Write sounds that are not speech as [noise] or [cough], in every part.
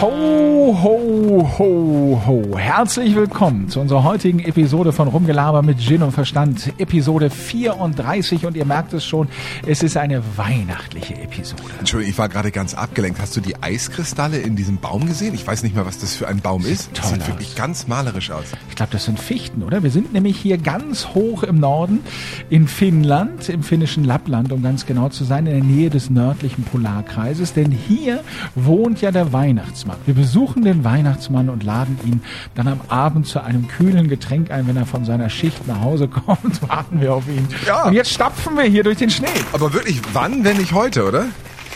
Ho, ho, ho, ho. Herzlich willkommen zu unserer heutigen Episode von Rumgelaber mit Gin und Verstand. Episode 34 und ihr merkt es schon, es ist eine weihnachtliche Episode. Entschuldigung, ich war gerade ganz abgelenkt. Hast du die Eiskristalle in diesem Baum gesehen? Ich weiß nicht mehr, was das für ein Baum ist. Das toll sieht wirklich aus. ganz malerisch aus. Ich glaube, das sind Fichten, oder? Wir sind nämlich hier ganz hoch im Norden in Finnland, im finnischen Lappland, um ganz genau zu sein, in der Nähe des nördlichen Polarkreises. Denn hier wohnt ja der Weihnachtsmann. Wir besuchen den Weihnachtsmann und laden ihn dann am Abend zu einem kühlen Getränk ein, wenn er von seiner Schicht nach Hause [laughs] kommt. Warten wir auf ihn. Ja. Und jetzt stapfen wir hier durch den Schnee. Aber wirklich, wann, wenn nicht heute, oder?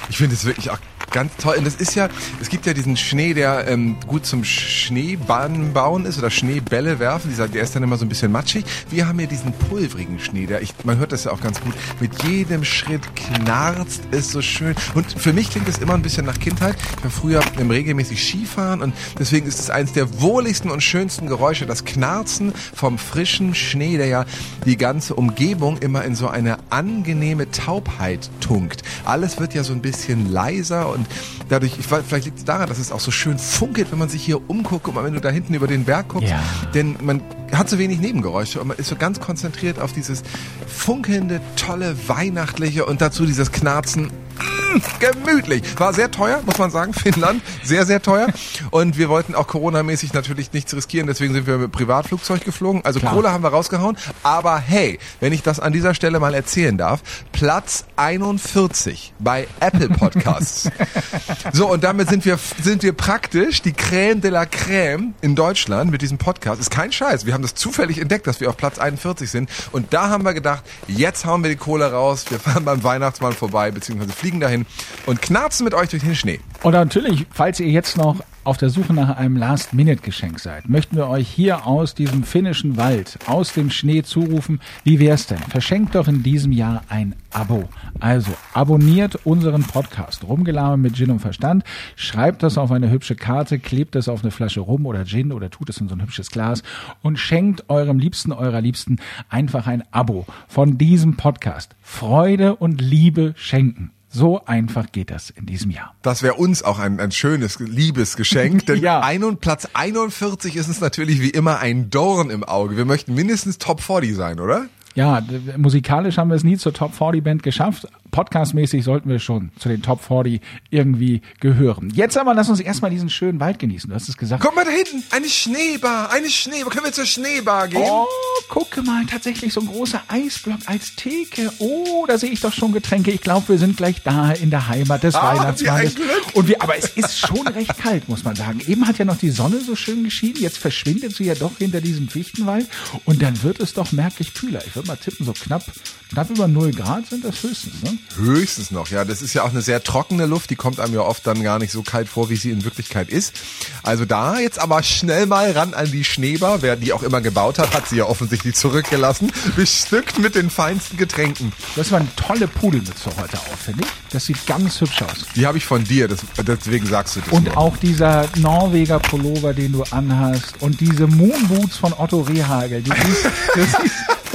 Ich finde es wirklich ganz toll. Und das ist ja, es gibt ja diesen Schnee, der ähm, gut zum Schneebahnen bauen ist oder Schneebälle werfen. Dieser, der ist dann immer so ein bisschen matschig. Wir haben ja diesen pulverigen Schnee, der, ich, man hört das ja auch ganz gut, mit jedem Schritt knarzt es so schön. Und für mich klingt es immer ein bisschen nach Kindheit. Ich war früher ähm, regelmäßig Skifahren und deswegen ist es eines der wohligsten und schönsten Geräusche, das Knarzen vom frischen Schnee, der ja die ganze Umgebung immer in so eine angenehme Taubheit tunkt. Alles wird ja so ein bisschen leiser und dadurch, ich vielleicht liegt es daran, dass es auch so schön funkelt, wenn man sich hier umguckt und wenn du da hinten über den Berg guckst. Ja. Denn man hat so wenig Nebengeräusche und man ist so ganz konzentriert auf dieses funkelnde, tolle, weihnachtliche und dazu dieses Knarzen. Mm, gemütlich. War sehr teuer, muss man sagen. [laughs] Finnland, sehr, sehr teuer. Und wir wollten auch Corona-mäßig natürlich nichts riskieren, deswegen sind wir mit Privatflugzeug geflogen. Also Klar. Kohle haben wir rausgehauen. Aber hey, wenn ich das an dieser Stelle mal erzählen darf, Platz 41 bei Apple Podcasts. [laughs] so, und damit sind wir, sind wir praktisch die Crème de la Crème in Deutschland mit diesem Podcast. Ist kein Scheiß. Wir haben das zufällig entdeckt, dass wir auf Platz 41 sind. Und da haben wir gedacht, jetzt hauen wir die Kohle raus. Wir fahren beim Weihnachtsmann vorbei, beziehungsweise fliegen dahin und knarzen mit euch durch den Schnee. Und natürlich, falls ihr jetzt noch auf der Suche nach einem Last-Minute-Geschenk seid, möchten wir euch hier aus diesem finnischen Wald, aus dem Schnee zurufen, wie wär's denn? Verschenkt doch in diesem Jahr ein Abo. Also abonniert unseren Podcast Rumgelame mit Gin und Verstand, schreibt das auf eine hübsche Karte, klebt das auf eine Flasche Rum oder Gin oder tut es in so ein hübsches Glas und schenkt eurem Liebsten, eurer Liebsten einfach ein Abo von diesem Podcast. Freude und Liebe schenken. So einfach geht das in diesem Jahr. Das wäre uns auch ein, ein schönes Liebesgeschenk, [laughs] denn Ja. ein und Platz 41 ist uns natürlich wie immer ein Dorn im Auge. Wir möchten mindestens Top 40 sein, oder? Ja, musikalisch haben wir es nie zur Top 40 Band geschafft. Podcastmäßig sollten wir schon zu den Top 40 irgendwie gehören. Jetzt aber lass uns erstmal diesen schönen Wald genießen. Du hast es gesagt. Guck mal da hinten, eine Schneebar, eine Schneebar. Können wir zur Schneebar gehen? Oh, gucke mal, tatsächlich so ein großer Eisblock als Theke. Oh, da sehe ich doch schon Getränke. Ich glaube, wir sind gleich da in der Heimat des Ah, Weihnachtsmannes. Und wir, aber es ist schon recht kalt, muss man sagen. Eben hat ja noch die Sonne so schön geschienen. Jetzt verschwindet sie ja doch hinter diesem Fichtenwald. Und dann wird es doch merklich kühler. Ich würde mal tippen, so knapp, knapp über 0 Grad sind das höchstens. Ne? Höchstens noch, ja. Das ist ja auch eine sehr trockene Luft, die kommt einem ja oft dann gar nicht so kalt vor, wie sie in Wirklichkeit ist. Also da jetzt aber schnell mal ran an die Schneebar. Wer die auch immer gebaut hat, hat sie ja offensichtlich zurückgelassen. Bestückt mit den feinsten Getränken. Du hast aber eine tolle Pudelmütze heute auf, finde ich. Das sieht ganz hübsch aus. Die habe ich von dir, das, deswegen sagst du das. Und nur. auch dieser Norweger Pullover, den du anhast. Und diese Moonboots von Otto Rehagel. Die [laughs] siehst, das, das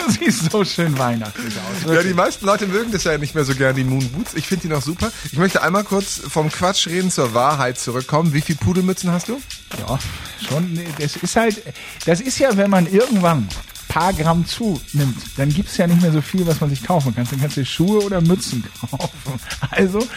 [laughs] sieht so schön weihnachtlich aus. Ja, die meisten Leute mögen das ja nicht mehr so gern, die Moon Boots. Ich finde die noch super. Ich möchte einmal kurz vom Quatsch reden zur Wahrheit zurückkommen. Wie viel Pudelmützen hast du? Ja, schon. nee, Das ist halt, das ist ja, wenn man irgendwann paar Gramm zunimmt, dann gibt's ja nicht mehr so viel, was man sich kaufen kann. Dann kannst du Schuhe oder Mützen [laughs] kaufen. Also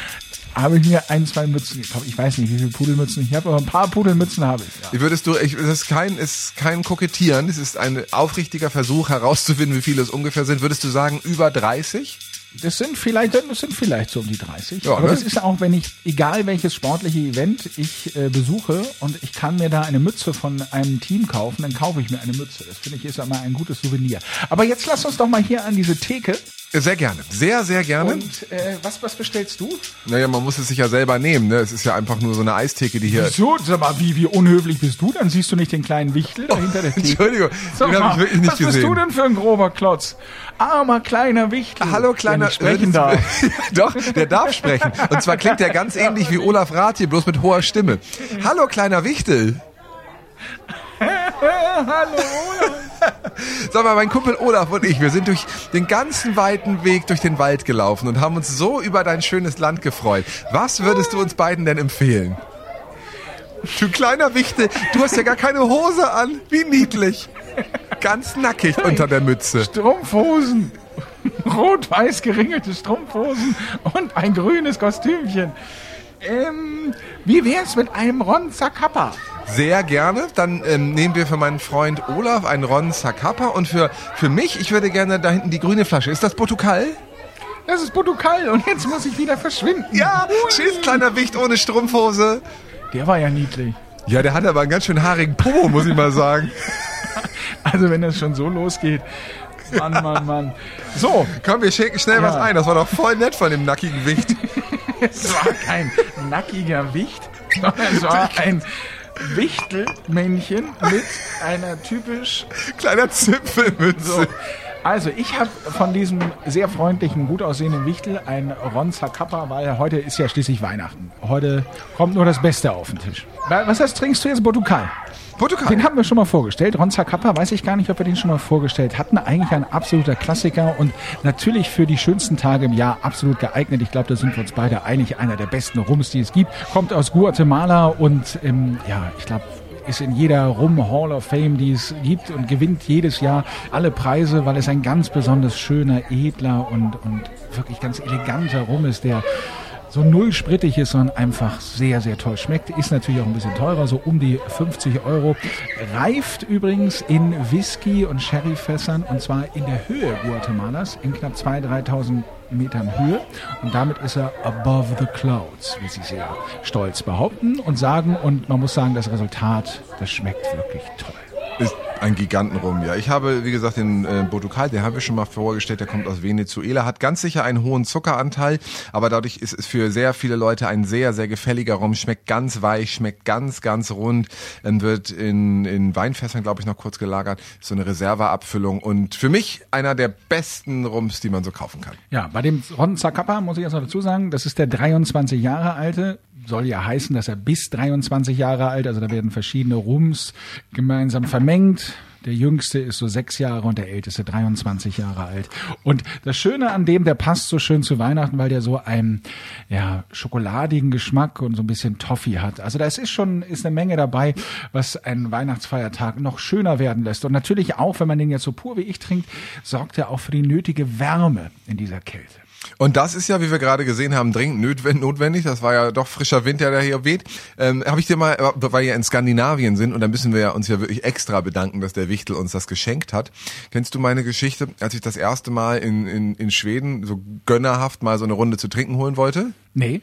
habe ich mir ein, zwei Mützen gekauft. Ich weiß nicht, wie viele Pudelmützen ich habe, aber ein paar Pudelmützen habe ich. Ja. Würdest du, ich, das ist kein, ist kein Kokettieren, das ist ein aufrichtiger Versuch herauszufinden, wie viele es ungefähr sind. Würdest du sagen, über 30? Das sind vielleicht, das sind vielleicht so um die 30. Ja, aber ne? das ist auch, wenn ich, egal welches sportliche Event ich äh, besuche und ich kann mir da eine Mütze von einem Team kaufen, dann kaufe ich mir eine Mütze. Das finde ich ist immer ein gutes Souvenir. Aber jetzt lass uns doch mal hier an diese Theke. Sehr gerne. Sehr, sehr gerne. Und äh, was, was bestellst du? naja, man muss es sich ja selber nehmen, ne? Es ist ja einfach nur so eine Eistheke, die hier. So, sag mal, wie, wie unhöflich bist du? Dann siehst du nicht den kleinen Wichtel da hinter der Theke. Entschuldigung, Sag den habe ich wirklich nicht was bist gesehen. du denn für ein grober Klotz? Armer kleiner Wichtel. Hallo kleiner, der nicht sprechen darf. [laughs] Doch, der darf sprechen. Und zwar klingt er ganz ähnlich wie Olaf Rath hier, bloß mit hoher Stimme. Hallo kleiner Wichtel. [laughs] Hallo, [laughs] Sag mal, mein Kumpel Olaf und ich, wir sind durch den ganzen weiten Weg durch den Wald gelaufen und haben uns so über dein schönes Land gefreut. Was würdest du uns beiden denn empfehlen? Du kleiner Wichtel, du hast ja gar keine Hose an. Wie niedlich. Ganz nackig unter der Mütze. Strumpfhosen. [laughs] Rot-weiß geringelte Strumpfhosen und ein grünes Kostümchen. Ähm, wie wär's mit einem Ron Zacappa? Sehr gerne. Dann ähm, nehmen wir für meinen Freund Olaf einen Ron Zacappa und für, für mich, ich würde gerne da hinten die grüne Flasche. Ist das Portugal? Das ist Portugal und jetzt muss ich wieder verschwinden. Ja, tschüss, kleiner Wicht ohne Strumpfhose. Der war ja niedlich. Ja, der hat aber einen ganz schön haarigen Po, muss ich mal sagen. [laughs] Also wenn das schon so losgeht. Mann, Mann, Mann. So. Komm, wir schicken schnell ja. was ein. Das war doch voll nett von dem nackigen Wicht. [laughs] es war kein nackiger Wicht, sondern es war [laughs] ein Wichtelmännchen mit einer typisch kleiner Zipfelmütze. So. Also, ich habe von diesem sehr freundlichen, gut aussehenden Wichtel ein Ronza Kappa, weil heute ist ja schließlich Weihnachten. Heute kommt nur das Beste auf den Tisch. Was heißt, trinkst du jetzt Portugal? Portugal. Den haben wir schon mal vorgestellt. Ronza Kappa, weiß ich gar nicht, ob wir den schon mal vorgestellt hatten. Eigentlich ein absoluter Klassiker und natürlich für die schönsten Tage im Jahr absolut geeignet. Ich glaube, da sind wir uns beide einig. Einer der besten Rums, die es gibt. Kommt aus Guatemala und ähm, ja, ich glaube, ist in jeder Rum Hall of Fame, die es gibt und gewinnt jedes Jahr alle Preise, weil es ein ganz besonders schöner, edler und, und wirklich ganz eleganter Rum ist, der so null sprittig ist, sondern einfach sehr, sehr toll schmeckt. Ist natürlich auch ein bisschen teurer, so um die 50 Euro. Reift übrigens in Whisky- und Sherryfässern und zwar in der Höhe Guatemalas, in knapp 2.000, 3.000 Metern Höhe. Und damit ist er above the clouds, wie sie sehr stolz behaupten und sagen. Und man muss sagen, das Resultat, das schmeckt wirklich toll. Ist ein Gigantenrum, ja. Ich habe, wie gesagt, den äh, Portugal, den haben wir schon mal vorgestellt, der kommt aus Venezuela, hat ganz sicher einen hohen Zuckeranteil, aber dadurch ist es für sehr viele Leute ein sehr, sehr gefälliger Rum, schmeckt ganz weich, schmeckt ganz, ganz rund, ähm, wird in, in Weinfässern, glaube ich, noch kurz gelagert, so eine Reserveabfüllung und für mich einer der besten Rums, die man so kaufen kann. Ja, bei dem Ron Zacapa muss ich erst noch dazu sagen, das ist der 23 Jahre alte, soll ja heißen, dass er bis 23 Jahre alt, also da werden verschiedene Rums gemeinsam vermengt. Der jüngste ist so sechs Jahre und der älteste 23 Jahre alt. Und das Schöne an dem, der passt so schön zu Weihnachten, weil der so einen ja, schokoladigen Geschmack und so ein bisschen Toffee hat. Also da ist schon ist eine Menge dabei, was einen Weihnachtsfeiertag noch schöner werden lässt. Und natürlich auch, wenn man den jetzt so pur wie ich trinkt, sorgt er auch für die nötige Wärme in dieser Kälte. Und das ist ja, wie wir gerade gesehen haben, dringend notwendig. Das war ja doch frischer Wind, der hier weht. Ähm, Habe ich dir mal, weil wir in Skandinavien sind und da müssen wir uns ja wirklich extra bedanken, dass der Wichtel uns das geschenkt hat. Kennst du meine Geschichte, als ich das erste Mal in, in, in Schweden so gönnerhaft mal so eine Runde zu trinken holen wollte? Nee.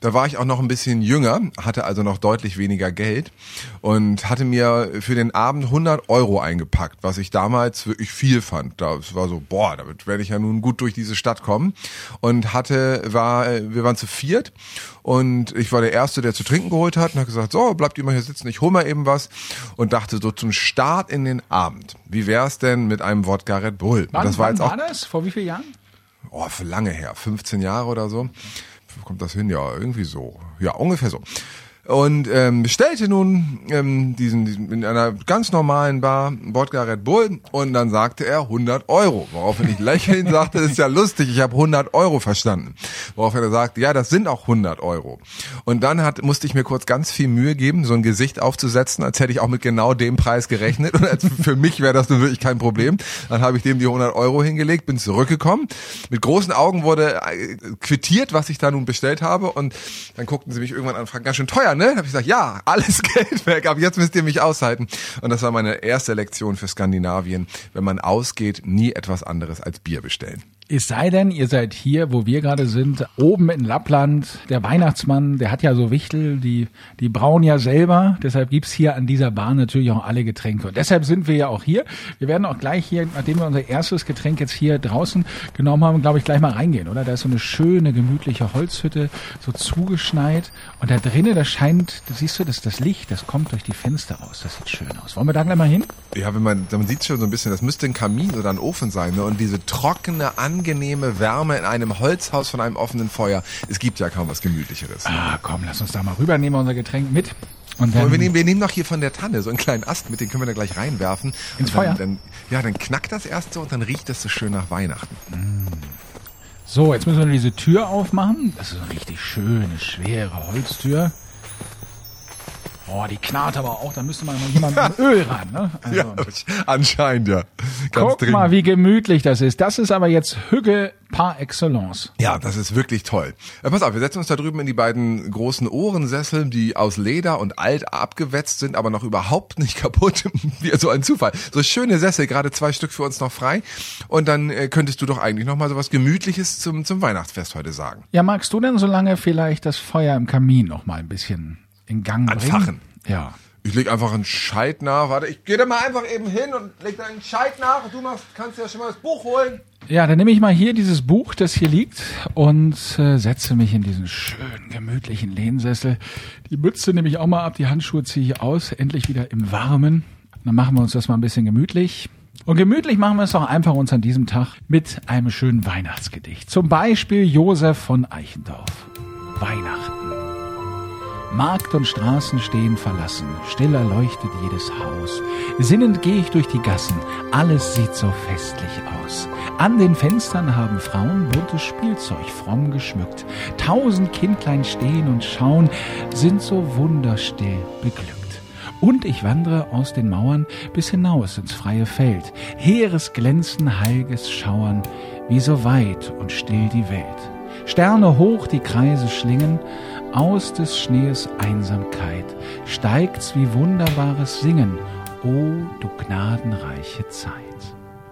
Da war ich auch noch ein bisschen jünger, hatte also noch deutlich weniger Geld und hatte mir für den Abend 100 Euro eingepackt, was ich damals wirklich viel fand. Das war so, boah, damit werde ich ja nun gut durch diese Stadt kommen. Und hatte, war, wir waren zu viert und ich war der Erste, der zu trinken geholt hat und hat gesagt, so, bleibt ihr mal hier sitzen, ich hole mal eben was und dachte so zum Start in den Abend, wie wär's denn mit einem Wodka Red Bull? Wann, das war wann jetzt auch, war das? Vor wie vielen Jahren? Oh, für lange her, 15 Jahre oder so kommt das hin? Ja, irgendwie so. Ja, ungefähr so und ähm, bestellte nun ähm, diesen, diesen in einer ganz normalen Bar Wodka Red Bull und dann sagte er 100 Euro, woraufhin ich lächelnd [laughs] sagte, das ist ja lustig, ich habe 100 Euro verstanden. Woraufhin er sagte, ja, das sind auch 100 Euro. Und dann hat, musste ich mir kurz ganz viel Mühe geben, so ein Gesicht aufzusetzen, als hätte ich auch mit genau dem Preis gerechnet und als für mich wäre das nun wirklich kein Problem. Dann habe ich dem die 100 Euro hingelegt, bin zurückgekommen. Mit großen Augen wurde äh, quittiert, was ich da nun bestellt habe und dann guckten sie mich irgendwann an und fragten, ganz schön teuer, ne? Habe ich gesagt, ja, alles [laughs] Geld weg, aber jetzt müsst ihr mich aushalten. Und das war meine erste Lektion für Skandinavien. Wenn man ausgeht, nie etwas anderes als Bier bestellen. Es sei denn, ihr seid hier, wo wir gerade sind, oben in Lappland. Der Weihnachtsmann, der hat ja so Wichtel, die, die brauen ja selber. Deshalb gibt's hier an dieser Bar natürlich auch alle Getränke. Und deshalb sind wir ja auch hier. Wir werden auch gleich hier, nachdem wir unser erstes Getränk jetzt hier draußen genommen haben, glaube ich, gleich mal reingehen, oder? Da ist so eine schöne, gemütliche Holzhütte, so zugeschneit. Und da drinnen, da scheint, da siehst du, das, das Licht, das kommt durch die Fenster raus. Das sieht schön aus. Wollen wir da gleich mal hin? Ja, wenn man, man sieht schon so ein bisschen, das müsste ein Kamin oder ein Ofen sein, ne? Und diese trockene, angenehme Wärme in einem Holzhaus von einem offenen Feuer. Es gibt ja kaum was Gemütlicheres. Ah, komm, lass uns da mal rüber, nehmen wir unser Getränk mit. Und dann, wir, nehmen, wir nehmen noch hier von der Tanne so einen kleinen Ast mit, den können wir da gleich reinwerfen. Ins dann, Feuer? Dann, ja, dann knackt das erst so und dann riecht das so schön nach Weihnachten. So, jetzt müssen wir diese Tür aufmachen. Das ist eine richtig schöne, schwere Holztür. Oh, die knarrt aber auch, da müsste man mal jemand mit Öl [laughs] ran. Ne? Also, Ja, anscheinend ja. Ganz guck dringend. mal, wie gemütlich das ist. Das ist aber jetzt Hügge par excellence. Ja, das ist wirklich toll. Äh, pass auf, wir setzen uns da drüben in die beiden großen Ohrensessel, die aus Leder und alt abgewetzt sind, aber noch überhaupt nicht [laughs] kaputt. Wie so ein Zufall. So schöne Sessel, gerade zwei Stück für uns noch frei. Und dann äh, könntest du doch eigentlich noch mal so was Gemütliches zum, zum Weihnachtsfest heute sagen. Ja, magst du denn so lange vielleicht das Feuer im Kamin noch mal ein bisschen in Gang bringen? Anfachen. Ja. Ich leg einfach einen Scheit nach. Warte, ich gehe da mal einfach eben hin und leg da einen Scheit nach. Du machst, kannst ja schon mal das Buch holen. Ja, dann nehme ich mal hier dieses Buch, das hier liegt, und äh, setze mich in diesen schönen, gemütlichen Lehnsessel. Die Mütze nehme ich auch mal ab, die Handschuhe ziehe ich aus, endlich wieder im Warmen. Dann machen wir uns das mal ein bisschen gemütlich. Und gemütlich machen wir es doch einfach uns an diesem Tag mit einem schönen Weihnachtsgedicht. Zum Beispiel Josef von Eichendorff. Weihnachten. Markt und Straßen stehen verlassen, stiller leuchtet jedes Haus. Sinnend gehe ich durch die Gassen, alles sieht so festlich aus. An den Fenstern haben Frauen buntes Spielzeug fromm geschmückt. Tausend Kindlein stehen und schauen, sind so wunderstill beglückt. Und ich wandere aus den Mauern bis hinaus ins freie Feld. Heeres Glänzen, heilges Schauern, wie so weit und still die Welt. Sterne hoch die Kreise schlingen, aus des Schnees Einsamkeit steigt's wie wunderbares Singen, o du gnadenreiche Zeit.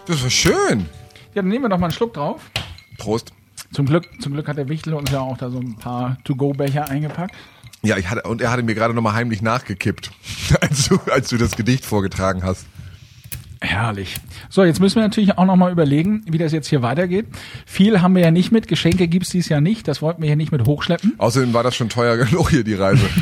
Das war schön. Ja, dann nehmen wir doch mal einen Schluck drauf. Prost. Zum Glück, zum Glück hat der Wichtel uns ja auch da so ein paar To-Go-Becher eingepackt. Ja, ich hatte, und er hatte mir gerade noch mal heimlich nachgekippt, [laughs] als du, als du das Gedicht vorgetragen hast. Herrlich. So, jetzt müssen wir natürlich auch noch mal überlegen, wie das jetzt hier weitergeht. Viel haben wir ja nicht mit, Geschenke gibt's dies Jahr nicht, das wollten wir hier nicht mit hochschleppen. Außerdem war das schon teuer [laughs] genug hier, die Reise. [laughs]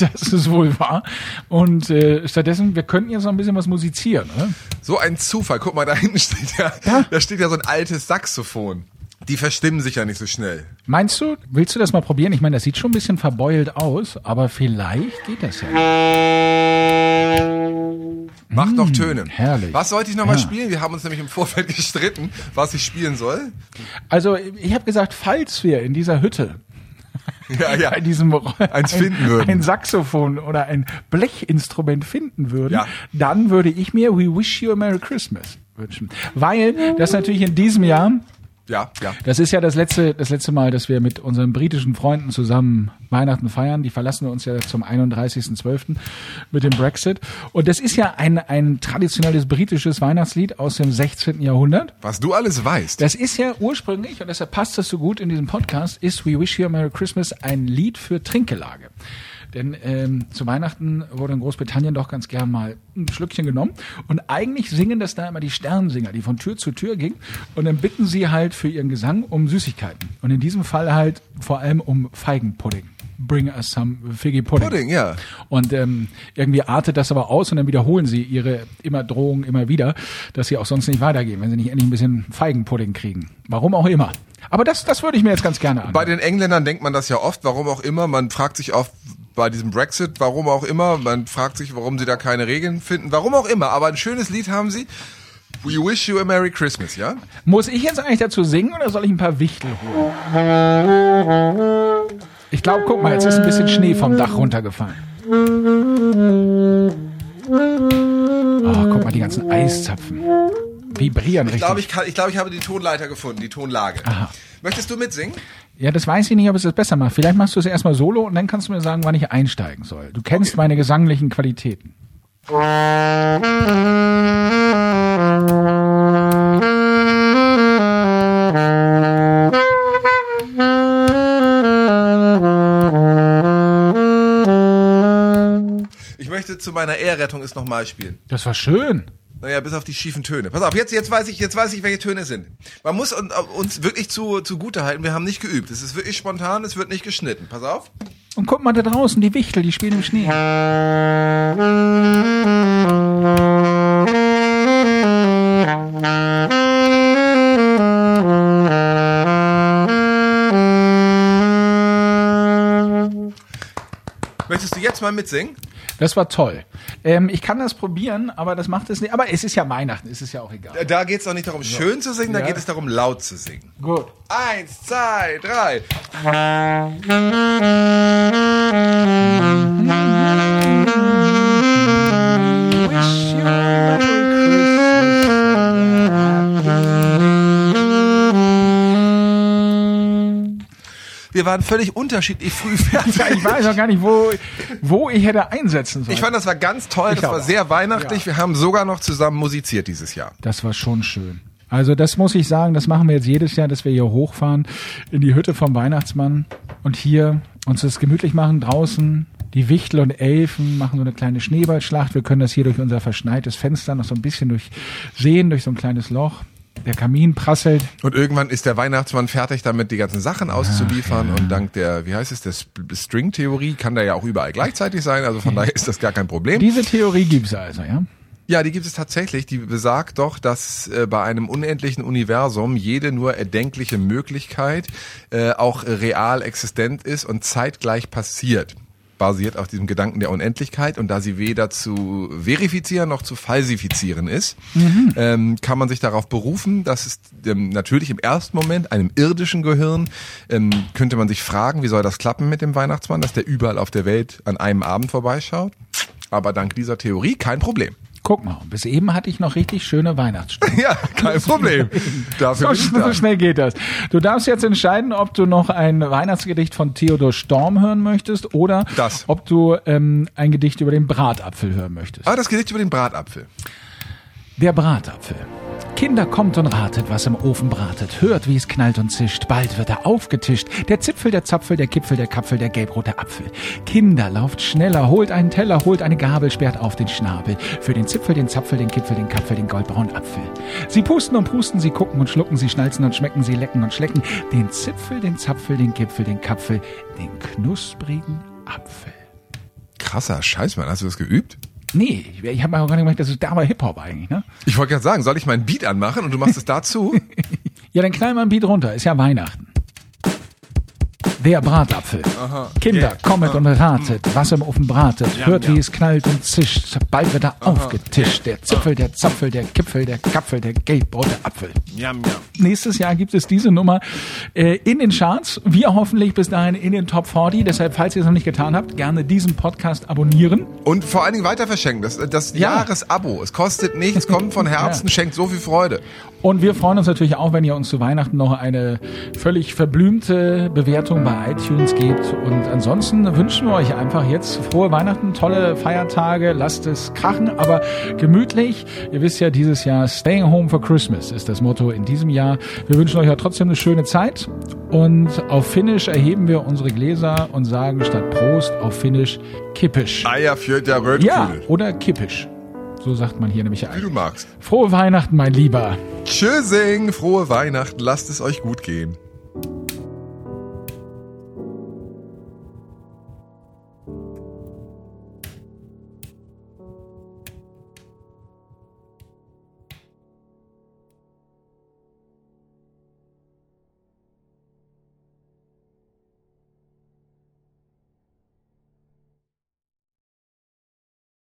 Das ist wohl wahr. Und äh, stattdessen, wir könnten jetzt noch ein bisschen was musizieren. Oder? So ein Zufall. Guck mal, da hinten steht ja, Ja. da steht ja so ein altes Saxophon. Die verstimmen sich ja nicht so schnell. Meinst du, willst du das mal probieren? Ich meine, das sieht schon ein bisschen verbeult aus, aber vielleicht geht das ja. Macht noch Töne. herrlich. Was sollte ich nochmal Ja. spielen? Wir haben uns nämlich im Vorfeld [laughs] gestritten, was ich spielen soll. Also, ich habe gesagt, falls wir in dieser Hütte [laughs] Ja, ja. [laughs] bei diesem Eins ein, finden würden. ein Saxophon oder ein Blechinstrument finden würden, Ja. dann würde ich mir We Wish You a Merry Christmas wünschen. Weil das natürlich in diesem Jahr Ja, ja. Das ist ja das letzte, das letzte Mal, dass wir mit unseren britischen Freunden zusammen Weihnachten feiern. Die verlassen uns ja zum 31.12. mit dem Brexit. Und das ist ja ein, ein traditionelles britisches Weihnachtslied aus dem 16. Jahrhundert. Was du alles weißt. Das ist ja ursprünglich, und deshalb passt das so gut in diesem Podcast, ist We Wish You a Merry Christmas ein Lied für Trinkgelage. Denn ähm, zu Weihnachten wurde in Großbritannien doch ganz gern mal ein Schlückchen genommen. Und eigentlich singen das da immer die Sternsinger, die von Tür zu Tür gingen. Und dann bitten sie halt für ihren Gesang um Süßigkeiten. Und in diesem Fall halt vor allem um Feigenpudding. Bring us some figgy pudding. Pudding, ja. Und ähm, irgendwie artet das aber aus und dann wiederholen sie ihre immer Drohungen immer wieder, dass sie auch sonst nicht weitergehen, wenn sie nicht endlich ein bisschen Feigenpudding kriegen. Warum auch immer. Aber das, das würde ich mir jetzt ganz gerne an. Bei den Engländern denkt man das ja oft, warum auch immer. Man fragt sich oft bei diesem Brexit, warum auch immer. Man fragt sich, warum sie da keine Regeln finden. Warum auch immer. Aber ein schönes Lied haben sie. We wish you a Merry Christmas, ja? Muss ich jetzt eigentlich dazu singen oder soll ich ein paar Wichtel holen? Ich glaube, guck mal, jetzt ist ein bisschen Schnee vom Dach runtergefallen. Oh, guck mal, die ganzen Eiszapfen. Vibrieren Ich glaube, ich, kann, ich, glaube, ich habe die Tonleiter gefunden, die Tonlage. Aha. Möchtest du mitsingen? Ja, das weiß ich nicht, ob es das besser macht. Vielleicht machst du es erstmal solo und dann kannst du mir sagen, wann ich einsteigen soll. Du kennst meine gesanglichen Qualitäten. Ich möchte zu meiner Ehrrettung es nochmal spielen. Das war schön. Naja, bis auf die schiefen Töne. Pass auf, jetzt, jetzt weiß ich, jetzt weiß ich, welche Töne es sind. Man muss un- uns wirklich zu, zugute halten, wir haben nicht geübt. Es ist wirklich spontan, es wird nicht geschnitten. Pass auf. Und guck mal da draußen, die Wichtel, die spielen im Schnee. Möchtest du jetzt mal mitsingen? Das war toll. Ähm, ich kann das probieren, aber das macht es nicht. Aber es ist ja Weihnachten, es ist ja auch egal. Da geht es doch nicht darum, schön zu singen, da Ja. geht es darum, laut zu singen. Gut. Eins, zwei, drei. [laughs] Wir waren völlig unterschiedlich früh fertig. Ja, ich weiß auch gar nicht, wo, wo ich hätte einsetzen sollen. Ich fand, das war ganz toll, Ich das war sehr weihnachtlich. Ja. Wir haben sogar noch zusammen musiziert dieses Jahr. Das war schon schön. Also das muss ich sagen, das machen wir jetzt jedes Jahr, dass wir hier hochfahren in die Hütte vom Weihnachtsmann und hier uns das gemütlich machen draußen. Die Wichtel und Elfen machen so eine kleine Schneeballschlacht. Wir können das hier durch unser verschneites Fenster noch so ein bisschen durch sehen, durch so ein kleines Loch. Der Kamin prasselt. Und irgendwann ist der Weihnachtsmann fertig damit, die ganzen Sachen auszuliefern. Und dank der, wie heißt es, der String-Theorie kann der ja auch überall gleichzeitig sein. Also von daher ist das gar kein Problem. Diese Theorie gibt's also, ja? Ja, die gibt es tatsächlich. Die besagt doch, dass äh, bei einem unendlichen Universum jede nur erdenkliche Möglichkeit äh, auch real existent ist und zeitgleich passiert. Basiert auf diesem Gedanken der Unendlichkeit und da sie weder zu verifizieren noch zu falsifizieren ist, ähm, kann man sich darauf berufen, dass es ähm, natürlich im ersten Moment einem irdischen Gehirn ähm, könnte man sich fragen, wie soll das klappen mit dem Weihnachtsmann, dass der überall auf der Welt an einem Abend vorbeischaut. Aber dank dieser Theorie kein Problem. Guck mal, bis eben hatte ich noch richtig schöne Weihnachtsstimmung. [laughs] Ja, kein Problem. Dafür So, so schnell geht das. Du darfst jetzt entscheiden, ob du noch ein Weihnachtsgedicht von Theodor Storm hören möchtest oder Das. ob du ähm, ein Gedicht über den Bratapfel hören möchtest. Ah, das Gedicht über den Bratapfel. Der Bratapfel. Kinder, kommt und ratet, was im Ofen bratet. Hört, wie es knallt und zischt. Bald wird er aufgetischt. Der Zipfel, der Zapfel, der Kipfel, der Kapfel, der gelbrote Apfel. Kinder, lauft schneller, holt einen Teller, holt eine Gabel, sperrt auf den Schnabel. Für den Zipfel, den Zapfel, den Kipfel, den Kapfel, den goldbraunen Apfel. Sie pusten und pusten, sie gucken und schlucken, sie schnalzen und schmecken, sie lecken und schlecken. Den Zipfel, den Zapfel, den Kipfel, den Kapfel, den knusprigen Apfel. Krasser Scheiß, Mann. Hast du das geübt? Nee, ich, ich habe mal gar nicht gemerkt, das ist dabei Hip-Hop eigentlich, ne? Ich wollte gerade sagen, soll ich meinen Beat anmachen und du machst es dazu? [laughs] Ja, dann knall mal ein Beat runter. Ist ja Weihnachten. Der Bratapfel. Kinder, Yeah. kommet und ratet, was im Ofen bratet. Hört, wie es knallt und zischt. Bald wird er aufgetischt. Der Zipfel, der Zapfel, der Kipfel, der Kapfel, der gelbrote Apfel. Jam, jam. Nächstes Jahr gibt es diese Nummer äh, in den Charts. Wir hoffentlich bis dahin in den Top 40. Deshalb, falls ihr es noch nicht getan habt, gerne diesen Podcast abonnieren. Und vor allen Dingen weiter verschenken. Das, das Ja. Jahresabo. Es kostet nichts, kommt von Herzen, Ja. schenkt so viel Freude. Und wir freuen uns natürlich auch, wenn ihr uns zu Weihnachten noch eine völlig verblümte Bewertung bei iTunes gebt. Und ansonsten wünschen wir euch einfach jetzt frohe Weihnachten, tolle Feiertage, lasst es krachen, aber gemütlich. Ihr wisst ja, dieses Jahr Staying Home for Christmas ist das Motto in diesem Jahr. Wir wünschen euch ja trotzdem eine schöne Zeit. Und auf Finnisch erheben wir unsere Gläser und sagen statt Prost auf Finnisch Kippisch. Eier für der Rötkühl. Ja, oder Kippisch. So sagt man hier nämlich Wie du magst. Frohe Weihnachten, mein Lieber. Tschüssing, frohe Weihnachten, lasst es euch gut gehen.